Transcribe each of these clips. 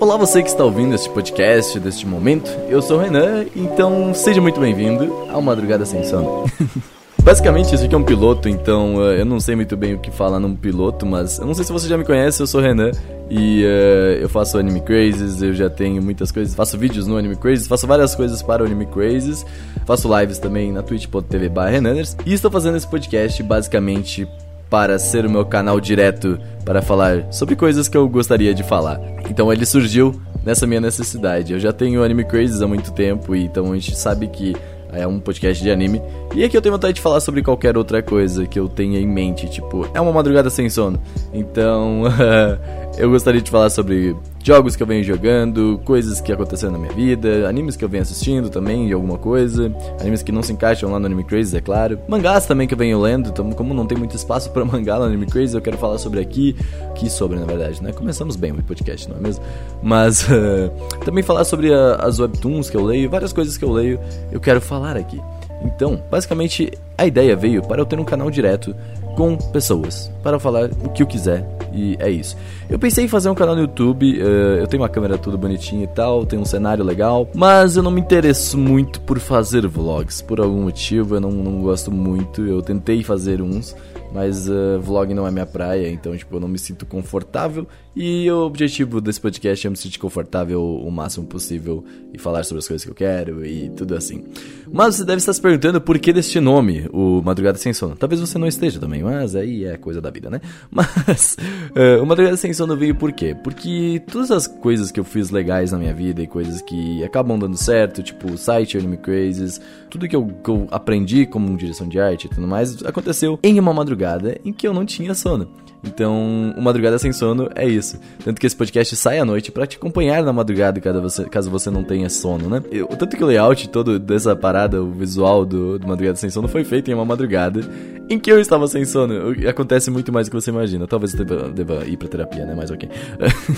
Olá, você que está ouvindo este podcast, deste momento. Eu sou o Renan, então seja muito bem-vindo ao Madrugada Sem Sono. Basicamente, isso aqui é um piloto, então uh, eu não sei muito bem o que falar num piloto, mas eu não sei se você já me conhece, eu sou o Renan e uh, eu faço Anime Crazes, eu já tenho muitas coisas, faço vídeos no Anime Crazes, faço várias coisas para o Anime Crazes, faço lives também na twitch.tv Renaners e estou fazendo esse podcast basicamente para ser o meu canal direto para falar sobre coisas que eu gostaria de falar. Então ele surgiu nessa minha necessidade. Eu já tenho Anime Crazes há muito tempo, então a gente sabe que é um podcast de anime. E aqui eu tenho vontade de falar sobre qualquer outra coisa que eu tenha em mente. Tipo, é uma madrugada sem sono. Então, eu gostaria de falar sobre jogos que eu venho jogando, coisas que aconteceram na minha vida, animes que eu venho assistindo também, de alguma coisa, animes que não se encaixam lá no Anime Crazy, é claro. Mangás também que eu venho lendo, então, como não tem muito espaço para mangá no Anime Crazy, eu quero falar sobre aqui, que sobre, na verdade, né? Começamos bem o podcast, não é mesmo? Mas também falar sobre a, as webtoons que eu leio, várias coisas que eu leio, eu quero falar aqui. Então, basicamente, a ideia veio para eu ter um canal direto com pessoas, para falar o que eu quiser, e é isso. Eu pensei em fazer um canal no YouTube, uh, eu tenho uma câmera tudo bonitinha e tal, tem um cenário legal, mas eu não me interesso muito por fazer vlogs, por algum motivo, eu não, não gosto muito, eu tentei fazer uns, mas uh, vlog não é minha praia, então tipo, eu não me sinto confortável. E o objetivo desse podcast é me sentir confortável o máximo possível e falar sobre as coisas que eu quero e tudo assim. Mas você deve estar se perguntando por que deste nome, o Madrugada Sem Sono. Talvez você não esteja também, mas aí é coisa da vida, né? Mas uh, o Madrugada Sem Sono veio por quê? Porque todas as coisas que eu fiz legais na minha vida e coisas que acabam dando certo, tipo o site Anime Crazes, tudo que eu, que eu aprendi como direção de arte e tudo mais, aconteceu em uma madrugada em que eu não tinha sono. Então, o Madrugada Sem Sono é isso. Tanto que esse podcast sai à noite para te acompanhar na madrugada, caso você, caso você não tenha sono, né? Eu, tanto que o layout todo dessa parada, o visual do, do Madrugada Sem Sono foi feito em uma madrugada em que eu estava sem sono. Acontece muito mais do que você imagina. Talvez eu deva, deva ir pra terapia, né? Mas ok.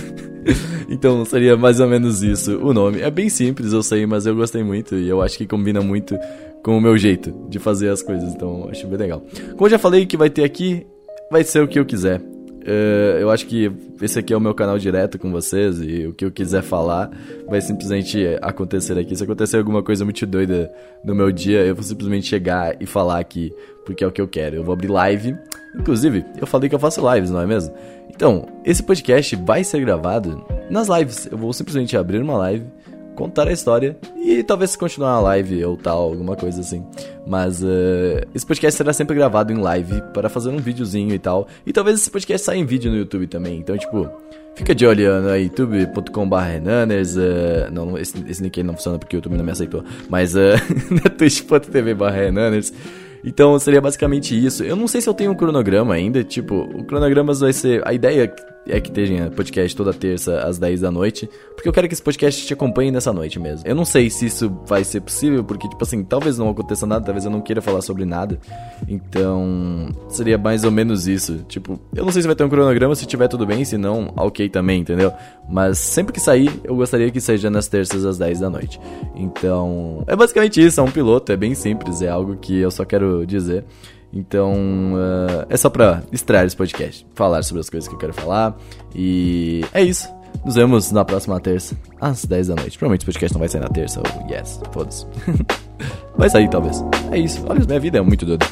então, seria mais ou menos isso o nome. É bem simples, eu sei, mas eu gostei muito e eu acho que combina muito com o meu jeito de fazer as coisas, então acho bem legal. Como eu já falei que vai ter aqui, vai ser o que eu quiser. Uh, eu acho que esse aqui é o meu canal direto com vocês e o que eu quiser falar vai simplesmente acontecer aqui. Se acontecer alguma coisa muito doida no meu dia, eu vou simplesmente chegar e falar aqui, porque é o que eu quero. Eu vou abrir live. Inclusive, eu falei que eu faço lives, não é mesmo? Então, esse podcast vai ser gravado nas lives. Eu vou simplesmente abrir uma live contar a história e talvez continuar a live ou tal, alguma coisa assim. Mas uh, esse podcast será sempre gravado em live para fazer um videozinho e tal. E talvez esse podcast saia em vídeo no YouTube também. Então, tipo, fica de olho no youtube.com.br. Uh, não, esse, esse link aí não funciona porque o YouTube não me aceitou. Mas uh, na twitch.tv. Então seria basicamente isso. Eu não sei se eu tenho um cronograma ainda. Tipo, o cronograma vai ser. A ideia é que tenha podcast toda terça às 10 da noite, porque eu quero que esse podcast te acompanhe nessa noite mesmo. Eu não sei se isso vai ser possível, porque, tipo assim, talvez não aconteça nada, talvez eu não queira falar sobre nada. Então, seria mais ou menos isso. Tipo, eu não sei se vai ter um cronograma, se tiver tudo bem, se não, ok também, entendeu? Mas sempre que sair, eu gostaria que seja nas terças às 10 da noite. Então, é basicamente isso, é um piloto, é bem simples, é algo que eu só quero dizer. Então, uh, é só pra estrear esse podcast, falar sobre as coisas que eu quero falar. E é isso. Nos vemos na próxima terça, às 10 da noite. Provavelmente o podcast não vai sair na terça, ou yes, foda-se. vai sair talvez. É isso. Olha, minha vida é muito doida.